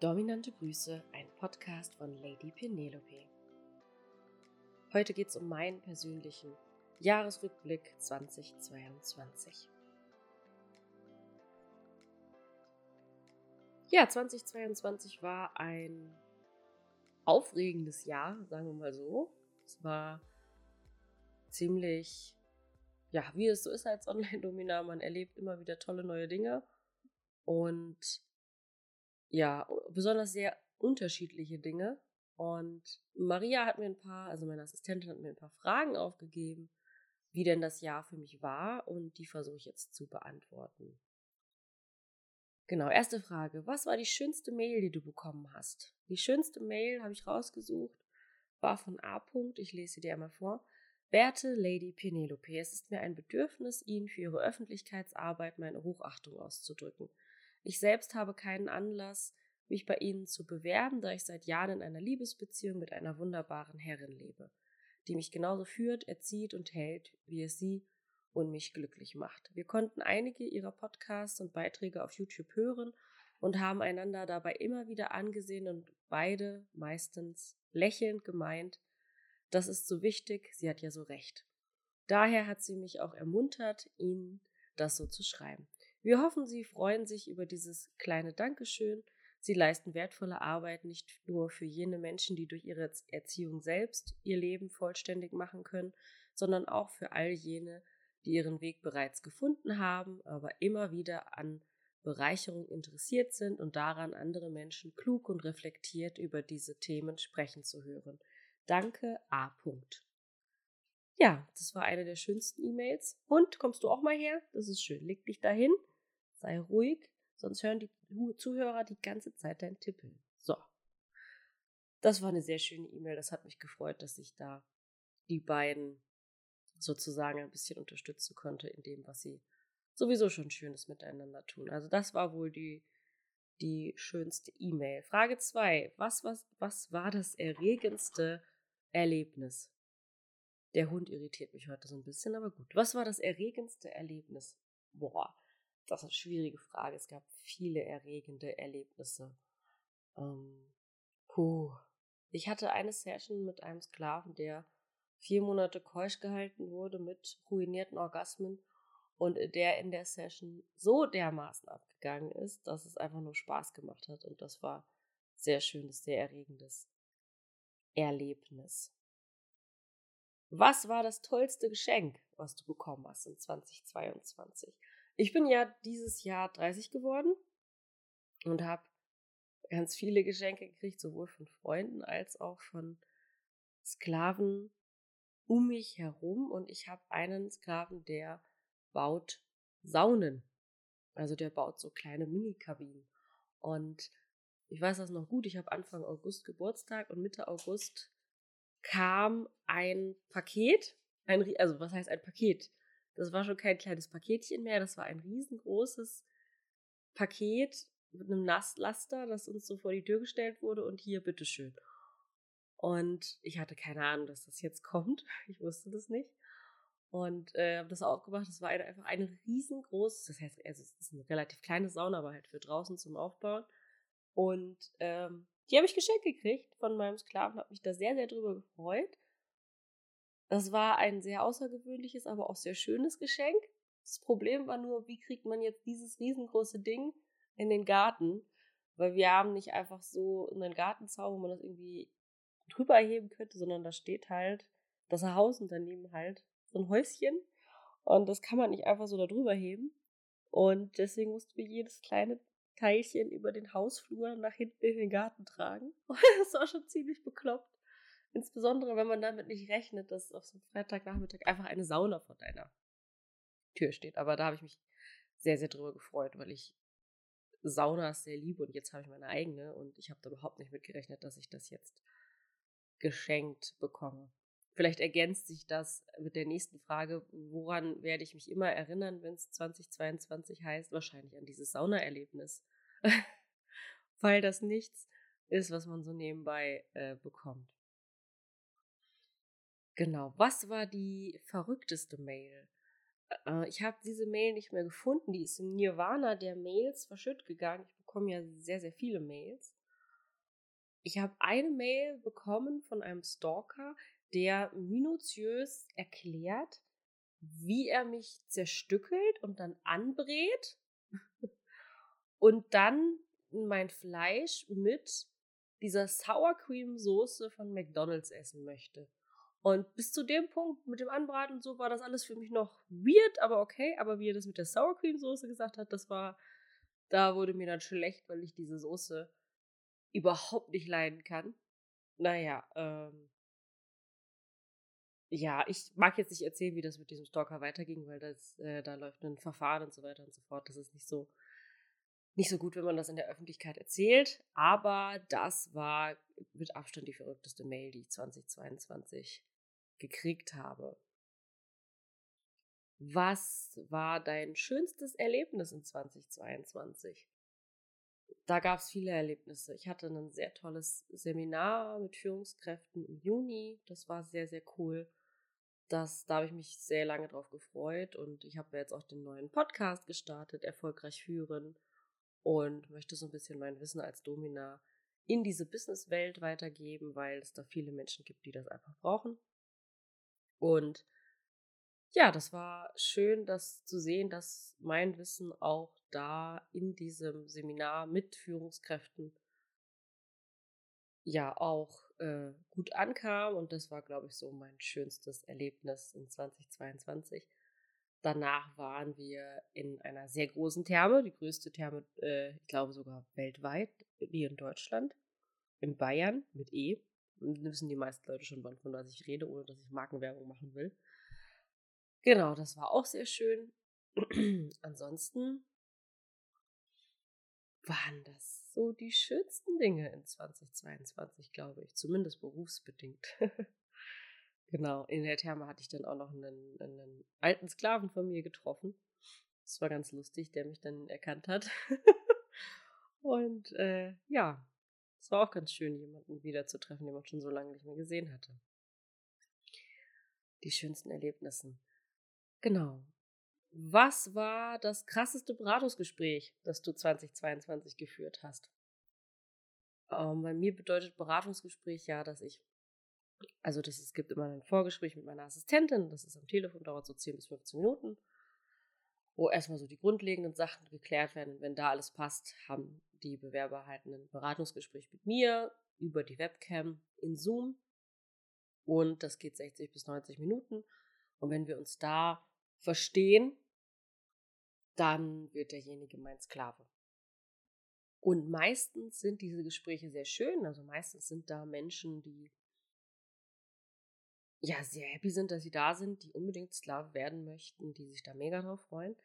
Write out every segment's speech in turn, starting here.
Dominante Grüße, ein Podcast von Lady Penelope. Heute geht es um meinen persönlichen Jahresrückblick 2022. Ja, 2022 war ein aufregendes Jahr, sagen wir mal so. Es war ziemlich, ja, wie es so ist als Online-Dominar, man erlebt immer wieder tolle neue Dinge und ja, besonders sehr unterschiedliche Dinge. Und Maria hat mir ein paar, also meine Assistentin hat mir ein paar Fragen aufgegeben, wie denn das Jahr für mich war und die versuche ich jetzt zu beantworten. Genau, erste Frage. Was war die schönste Mail, die du bekommen hast? Die schönste Mail habe ich rausgesucht, war von A. Ich lese sie dir einmal vor. Werte Lady Penelope, es ist mir ein Bedürfnis, Ihnen für Ihre Öffentlichkeitsarbeit meine Hochachtung auszudrücken. Ich selbst habe keinen Anlass, mich bei Ihnen zu bewerben, da ich seit Jahren in einer Liebesbeziehung mit einer wunderbaren Herrin lebe, die mich genauso führt, erzieht und hält, wie es sie und mich glücklich macht. Wir konnten einige ihrer Podcasts und Beiträge auf YouTube hören und haben einander dabei immer wieder angesehen und beide meistens lächelnd gemeint, das ist so wichtig, sie hat ja so recht. Daher hat sie mich auch ermuntert, Ihnen das so zu schreiben. Wir hoffen, Sie freuen sich über dieses kleine Dankeschön. Sie leisten wertvolle Arbeit nicht nur für jene Menschen, die durch ihre Erziehung selbst ihr Leben vollständig machen können, sondern auch für all jene, die ihren Weg bereits gefunden haben, aber immer wieder an Bereicherung interessiert sind und daran, andere Menschen klug und reflektiert über diese Themen sprechen zu hören. Danke, A. Ja, das war eine der schönsten E-Mails. Und kommst du auch mal her? Das ist schön. Leg dich dahin sei ruhig, sonst hören die Zuhörer die ganze Zeit dein Tippeln. So. Das war eine sehr schöne E-Mail. Das hat mich gefreut, dass ich da die beiden sozusagen ein bisschen unterstützen konnte in dem, was sie sowieso schon Schönes miteinander tun. Also das war wohl die, die schönste E-Mail. Frage 2. Was, was, was war das erregendste Erlebnis? Der Hund irritiert mich heute so ein bisschen, aber gut. Was war das erregendste Erlebnis? Boah, das ist eine schwierige Frage. Es gab viele erregende Erlebnisse. Ähm, puh. Ich hatte eine Session mit einem Sklaven, der vier Monate keusch gehalten wurde mit ruinierten Orgasmen und der in der Session so dermaßen abgegangen ist, dass es einfach nur Spaß gemacht hat und das war sehr schönes, sehr erregendes Erlebnis. Was war das tollste Geschenk, was du bekommen hast in 2022? Ich bin ja dieses Jahr 30 geworden und habe ganz viele Geschenke gekriegt, sowohl von Freunden als auch von Sklaven um mich herum. Und ich habe einen Sklaven, der baut Saunen. Also der baut so kleine Mini-Kabinen. Und ich weiß das noch gut, ich habe Anfang August Geburtstag und Mitte August kam ein Paket, ein, also was heißt ein Paket? Das war schon kein kleines Paketchen mehr, das war ein riesengroßes Paket mit einem Nasslaster, das uns so vor die Tür gestellt wurde und hier, bitteschön. Und ich hatte keine Ahnung, dass das jetzt kommt. Ich wusste das nicht. Und äh, habe das aufgemacht. Das war einfach eine riesengroße, das heißt, also es ist eine relativ kleine Sauna, aber halt für draußen zum Aufbauen. Und ähm, die habe ich geschenkt gekriegt von meinem Sklaven, habe mich da sehr, sehr drüber gefreut. Das war ein sehr außergewöhnliches, aber auch sehr schönes Geschenk. Das Problem war nur, wie kriegt man jetzt dieses riesengroße Ding in den Garten? Weil wir haben nicht einfach so einen Gartenzaun, wo man das irgendwie drüber heben könnte, sondern da steht halt das Haus und daneben halt so ein Häuschen. Und das kann man nicht einfach so da drüber heben. Und deswegen mussten wir jedes kleine Teilchen über den Hausflur nach hinten in den Garten tragen. Und das war schon ziemlich bekloppt. Insbesondere, wenn man damit nicht rechnet, dass auf so einem Freitagnachmittag einfach eine Sauna vor deiner Tür steht. Aber da habe ich mich sehr, sehr drüber gefreut, weil ich Saunas sehr liebe und jetzt habe ich meine eigene und ich habe da überhaupt nicht mit gerechnet, dass ich das jetzt geschenkt bekomme. Vielleicht ergänzt sich das mit der nächsten Frage, woran werde ich mich immer erinnern, wenn es 2022 heißt? Wahrscheinlich an dieses Saunaerlebnis. weil das nichts ist, was man so nebenbei äh, bekommt. Genau. Was war die verrückteste Mail? Äh, ich habe diese Mail nicht mehr gefunden. Die ist im Nirvana der Mails verschütt gegangen. Ich bekomme ja sehr, sehr viele Mails. ich habe eine Mail bekommen von einem Stalker, der minutiös erklärt, wie er mich zerstückelt und dann anbrät und dann mein Fleisch mit dieser Sour Cream Soße von McDonald's essen möchte. Und bis zu dem Punkt mit dem Anbraten und so war das alles für mich noch weird, aber okay. Aber wie er das mit der Sour Cream Soße gesagt hat, das war, da wurde mir dann schlecht, weil ich diese Soße überhaupt nicht leiden kann. Naja, ähm, ja, ich mag jetzt nicht erzählen, wie das mit diesem Stalker weiterging, weil das, äh, da läuft ein Verfahren und so weiter und so fort. Das ist nicht so, nicht so gut, wenn man das in der Öffentlichkeit erzählt. Aber das war mit Abstand die verrückteste Mail, die ich 2022 gekriegt habe. Was war dein schönstes Erlebnis in 2022? Da gab es viele Erlebnisse. Ich hatte ein sehr tolles Seminar mit Führungskräften im Juni. Das war sehr, sehr cool. Das, da habe ich mich sehr lange drauf gefreut und ich habe jetzt auch den neuen Podcast gestartet, Erfolgreich führen und möchte so ein bisschen mein Wissen als Domina in diese Businesswelt weitergeben, weil es da viele Menschen gibt, die das einfach brauchen. Und ja, das war schön, das zu sehen, dass mein Wissen auch da in diesem Seminar mit Führungskräften ja auch äh, gut ankam und das war, glaube ich, so mein schönstes Erlebnis in 2022. Danach waren wir in einer sehr großen Therme, die größte Therme, äh, ich glaube sogar weltweit, hier in Deutschland, in Bayern mit E. Wissen die meisten Leute schon, von was ich rede, ohne dass ich Markenwerbung machen will. Genau, das war auch sehr schön. Ansonsten waren das so die schönsten Dinge in 2022, glaube ich, zumindest berufsbedingt. genau, in der Therme hatte ich dann auch noch einen, einen alten Sklaven von mir getroffen. Das war ganz lustig, der mich dann erkannt hat. Und äh, ja, war auch ganz schön, jemanden wiederzutreffen, den man schon so lange nicht mehr gesehen hatte. Die schönsten Erlebnisse. Genau. Was war das krasseste Beratungsgespräch, das du 2022 geführt hast? Ähm, bei mir bedeutet Beratungsgespräch ja, dass ich, also das, es gibt immer ein Vorgespräch mit meiner Assistentin, das ist am Telefon, dauert so 10 bis 15 Minuten, wo erstmal so die grundlegenden Sachen geklärt werden. Wenn da alles passt, haben die Bewerber halt ein Beratungsgespräch mit mir über die Webcam in Zoom. Und das geht 60 bis 90 Minuten. Und wenn wir uns da verstehen, dann wird derjenige mein Sklave. Und meistens sind diese Gespräche sehr schön. Also meistens sind da Menschen, die ja sehr happy sind, dass sie da sind, die unbedingt Sklave werden möchten, die sich da mega drauf freuen.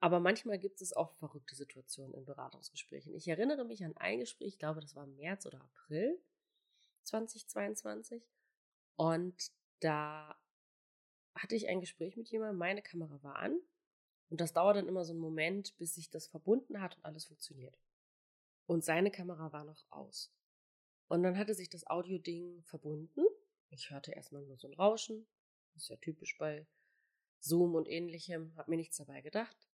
Aber manchmal gibt es auch verrückte Situationen in Beratungsgesprächen. Ich erinnere mich an ein Gespräch, ich glaube, das war März oder April 2022. Und da hatte ich ein Gespräch mit jemandem, meine Kamera war an. Und das dauert dann immer so einen Moment, bis sich das verbunden hat und alles funktioniert. Und seine Kamera war noch aus. Und dann hatte sich das Audio-Ding verbunden. Ich hörte erstmal nur so ein Rauschen. Das ist ja typisch bei Zoom und ähnlichem. Hab mir nichts dabei gedacht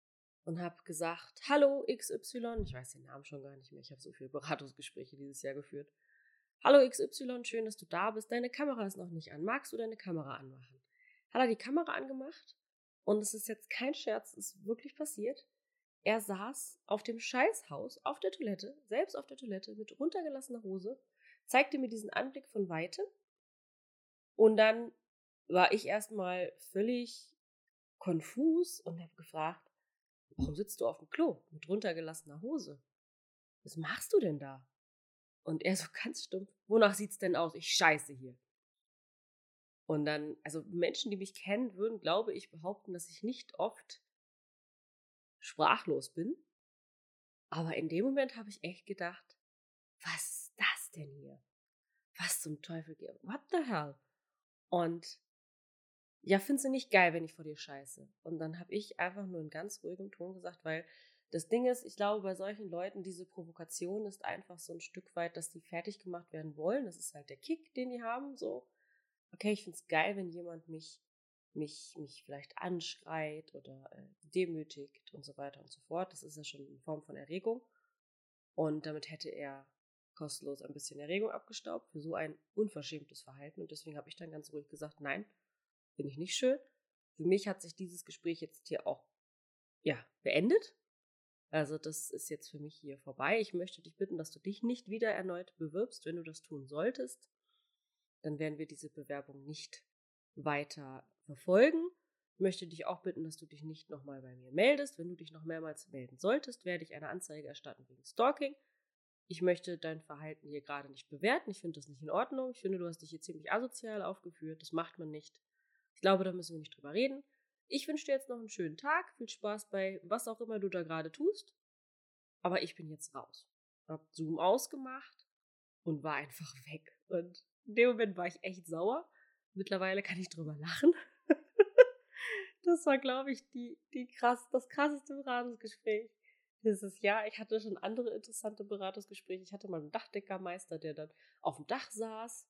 und habe gesagt, hallo XY, ich weiß den Namen schon gar nicht mehr, ich habe so viele Beratungsgespräche dieses Jahr geführt. Hallo XY, schön, dass du da bist. Deine Kamera ist noch nicht an. Magst du deine Kamera anmachen? Hat er die Kamera angemacht und es ist jetzt kein Scherz, es ist wirklich passiert. Er saß auf dem Scheißhaus auf der Toilette, selbst auf der Toilette mit runtergelassener Hose, zeigte mir diesen Anblick von weitem und dann war ich erstmal völlig konfus und habe gefragt, Warum sitzt du auf dem Klo mit runtergelassener Hose? Was machst du denn da? Und er so ganz stumpf, wonach sieht's denn aus? Ich scheiße hier. Und dann, also Menschen, die mich kennen, würden, glaube ich, behaupten, dass ich nicht oft sprachlos bin. Aber in dem Moment habe ich echt gedacht, was ist das denn hier? Was zum Teufel? What the hell? Und ja, findest du nicht geil, wenn ich vor dir scheiße? Und dann habe ich einfach nur in ganz ruhigem Ton gesagt, weil das Ding ist, ich glaube, bei solchen Leuten, diese Provokation ist einfach so ein Stück weit, dass die fertig gemacht werden wollen. Das ist halt der Kick, den die haben, so. Okay, ich finde es geil, wenn jemand mich, mich, mich vielleicht anschreit oder äh, demütigt und so weiter und so fort. Das ist ja schon eine Form von Erregung. Und damit hätte er kostenlos ein bisschen Erregung abgestaubt für so ein unverschämtes Verhalten. Und deswegen habe ich dann ganz ruhig gesagt, nein, finde ich nicht schön. Für mich hat sich dieses Gespräch jetzt hier auch ja, beendet. Also das ist jetzt für mich hier vorbei. Ich möchte dich bitten, dass du dich nicht wieder erneut bewirbst. Wenn du das tun solltest, dann werden wir diese Bewerbung nicht weiter verfolgen. Ich möchte dich auch bitten, dass du dich nicht nochmal bei mir meldest. Wenn du dich noch mehrmals melden solltest, werde ich eine Anzeige erstatten wegen Stalking. Ich möchte dein Verhalten hier gerade nicht bewerten. Ich finde das nicht in Ordnung. Ich finde, du hast dich hier ziemlich asozial aufgeführt. Das macht man nicht. Ich glaube, da müssen wir nicht drüber reden. Ich wünsche dir jetzt noch einen schönen Tag. Viel Spaß bei was auch immer du da gerade tust. Aber ich bin jetzt raus. Hab Zoom ausgemacht und war einfach weg. Und in dem Moment war ich echt sauer. Mittlerweile kann ich drüber lachen. das war, glaube ich, die, die krass, das krasseste Beratungsgespräch dieses Jahr. Ich hatte schon andere interessante Beratungsgespräche. Ich hatte mal einen Dachdeckermeister, der dann auf dem Dach saß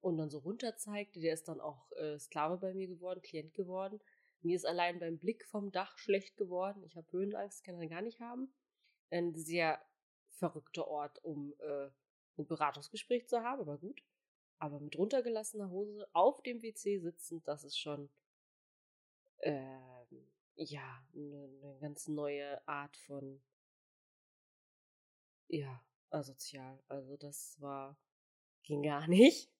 und dann so runter zeigte. Der ist dann auch äh, Sklave bei mir geworden, Klient geworden. Mir ist allein beim Blick vom Dach schlecht geworden. Ich habe Höhenangst, kann er gar nicht haben. Ein sehr verrückter Ort, um äh, ein Beratungsgespräch zu haben, aber gut. Aber mit runtergelassener Hose auf dem WC sitzend, das ist schon äh, ja eine, eine ganz neue Art von ja asozial. Also das war ging gar nicht.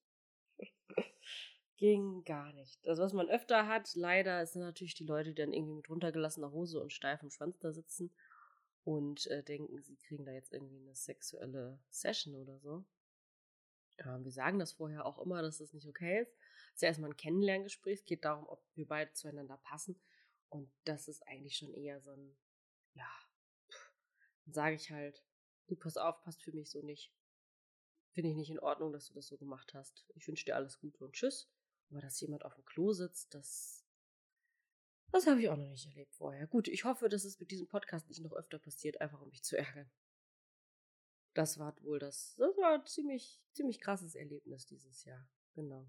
ging gar nicht. Also was man öfter hat, leider, sind natürlich die Leute, die dann irgendwie mit runtergelassener Hose und steifem Schwanz da sitzen und äh, denken, sie kriegen da jetzt irgendwie eine sexuelle Session oder so. Ja, wir sagen das vorher auch immer, dass das nicht okay ist. Es ist ja erstmal ein Kennenlerngespräch. Es geht darum, ob wir beide zueinander passen. Und das ist eigentlich schon eher so ein, ja, dann sage ich halt, du pass auf, passt für mich so nicht. Finde ich nicht in Ordnung, dass du das so gemacht hast. Ich wünsche dir alles Gute und tschüss. Aber dass jemand auf dem Klo sitzt, das, das habe ich auch noch nicht erlebt vorher. Gut, ich hoffe, dass es mit diesem Podcast nicht noch öfter passiert, einfach um mich zu ärgern. Das war wohl das, das war ein ziemlich, ziemlich krasses Erlebnis dieses Jahr. Genau.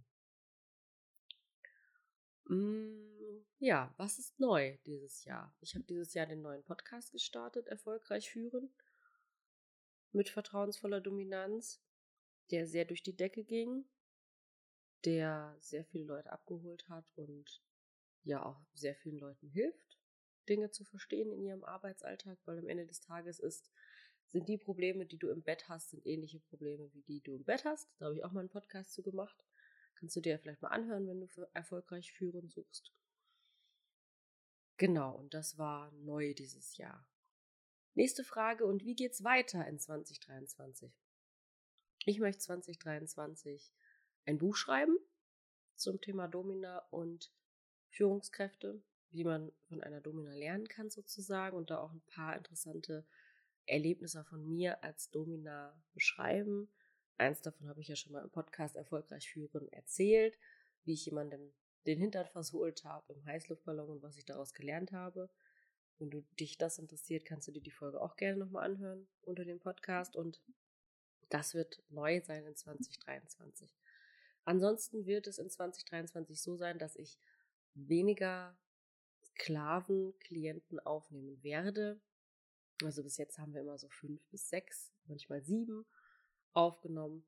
Mm, ja, was ist neu dieses Jahr? Ich habe dieses Jahr den neuen Podcast gestartet, erfolgreich führen. Mit vertrauensvoller Dominanz, der sehr durch die Decke ging der sehr viele Leute abgeholt hat und ja auch sehr vielen Leuten hilft, Dinge zu verstehen in ihrem Arbeitsalltag, weil am Ende des Tages ist, sind die Probleme, die du im Bett hast, sind ähnliche Probleme, wie die du im Bett hast. Da habe ich auch mal einen Podcast zu gemacht. Kannst du dir vielleicht mal anhören, wenn du erfolgreich führen suchst. Genau, und das war neu dieses Jahr. Nächste Frage, und wie geht's weiter in 2023? Ich möchte 2023 ein Buch schreiben zum Thema Domina und Führungskräfte, wie man von einer Domina lernen kann sozusagen und da auch ein paar interessante Erlebnisse von mir als Domina beschreiben. Eins davon habe ich ja schon mal im Podcast Erfolgreich führen erzählt, wie ich jemandem den Hintern versohlt habe im Heißluftballon und was ich daraus gelernt habe. Wenn du dich das interessiert, kannst du dir die Folge auch gerne nochmal anhören unter dem Podcast und das wird neu sein in 2023. Ansonsten wird es in 2023 so sein, dass ich weniger Sklavenklienten aufnehmen werde. Also bis jetzt haben wir immer so fünf bis sechs, manchmal sieben aufgenommen.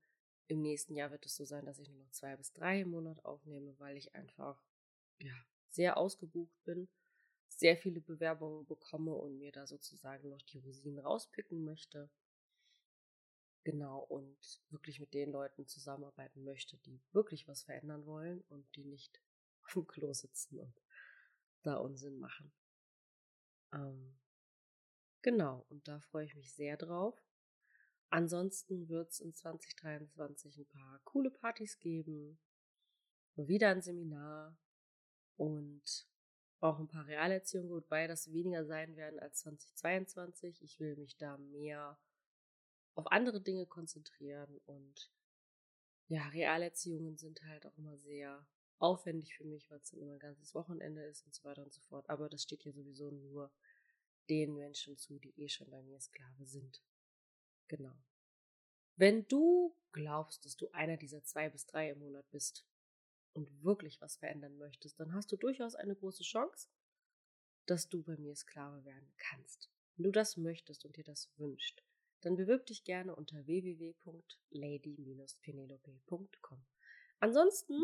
Im nächsten Jahr wird es so sein, dass ich nur noch zwei bis drei im Monat aufnehme, weil ich einfach ja, sehr ausgebucht bin, sehr viele Bewerbungen bekomme und mir da sozusagen noch die Rosinen rauspicken möchte. Genau, und wirklich mit den Leuten zusammenarbeiten möchte, die wirklich was verändern wollen und die nicht auf dem Klo sitzen und da Unsinn machen. Ähm, genau, und da freue ich mich sehr drauf. Ansonsten wird es in 2023 ein paar coole Partys geben, wieder ein Seminar und auch ein paar Realerziehungen, wobei das weniger sein werden als 2022. Ich will mich da mehr auf andere Dinge konzentrieren und ja, Realerziehungen sind halt auch immer sehr aufwendig für mich, weil es dann immer ein ganzes Wochenende ist und so weiter und so fort. Aber das steht ja sowieso nur den Menschen zu, die eh schon bei mir Sklave sind. Genau. Wenn du glaubst, dass du einer dieser zwei bis drei im Monat bist und wirklich was verändern möchtest, dann hast du durchaus eine große Chance, dass du bei mir Sklave werden kannst. Wenn du das möchtest und dir das wünscht, dann bewirb dich gerne unter www.lady-penelope.com. Ansonsten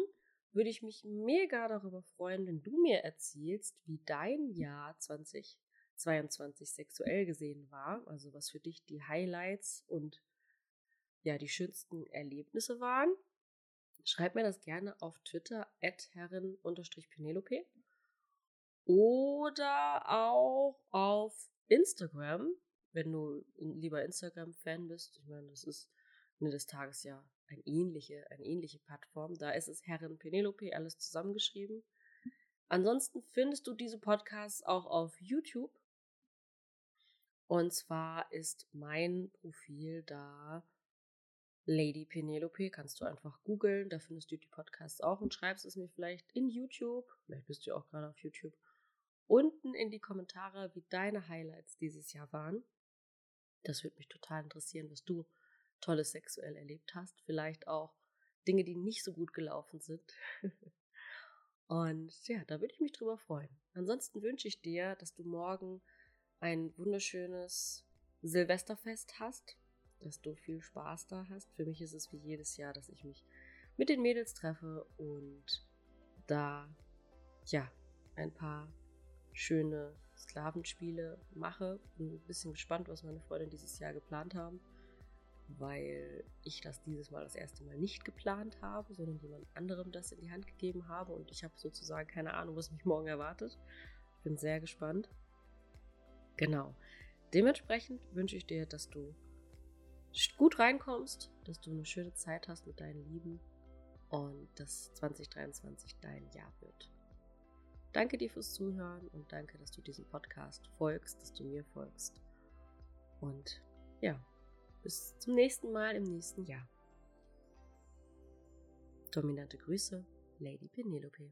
würde ich mich mega darüber freuen, wenn du mir erzählst, wie dein Jahr 2022 sexuell gesehen war, also was für dich die Highlights und ja, die schönsten Erlebnisse waren. Schreib mir das gerne auf Twitter at herren-penelope oder auch auf Instagram, wenn du lieber Instagram-Fan bist. Ich meine, das ist Ende des Tages ja eine ähnliche, eine ähnliche Plattform. Da ist es Herren Penelope, alles zusammengeschrieben. Ansonsten findest du diese Podcasts auch auf YouTube. Und zwar ist mein Profil da Lady Penelope. Kannst du einfach googeln, da findest du die Podcasts auch und schreibst es mir vielleicht in YouTube. Vielleicht bist du auch gerade auf YouTube. Unten in die Kommentare, wie deine Highlights dieses Jahr waren. Das würde mich total interessieren, was du Tolles sexuell erlebt hast. Vielleicht auch Dinge, die nicht so gut gelaufen sind. Und ja, da würde ich mich drüber freuen. Ansonsten wünsche ich dir, dass du morgen ein wunderschönes Silvesterfest hast, dass du viel Spaß da hast. Für mich ist es wie jedes Jahr, dass ich mich mit den Mädels treffe und da ja ein paar schöne Sklavenspiele mache. Bin ein bisschen gespannt, was meine Freunde dieses Jahr geplant haben weil ich das dieses Mal das erste Mal nicht geplant habe, sondern jemand anderem das in die Hand gegeben habe und ich habe sozusagen keine Ahnung, was mich morgen erwartet. Ich bin sehr gespannt. Genau. Dementsprechend wünsche ich dir, dass du gut reinkommst, dass du eine schöne Zeit hast mit deinen Lieben und dass 2023 dein Jahr wird. Danke dir fürs Zuhören und danke, dass du diesem Podcast folgst, dass du mir folgst. Und ja, bis zum nächsten Mal im nächsten Jahr. Dominante Grüße, Lady Penelope.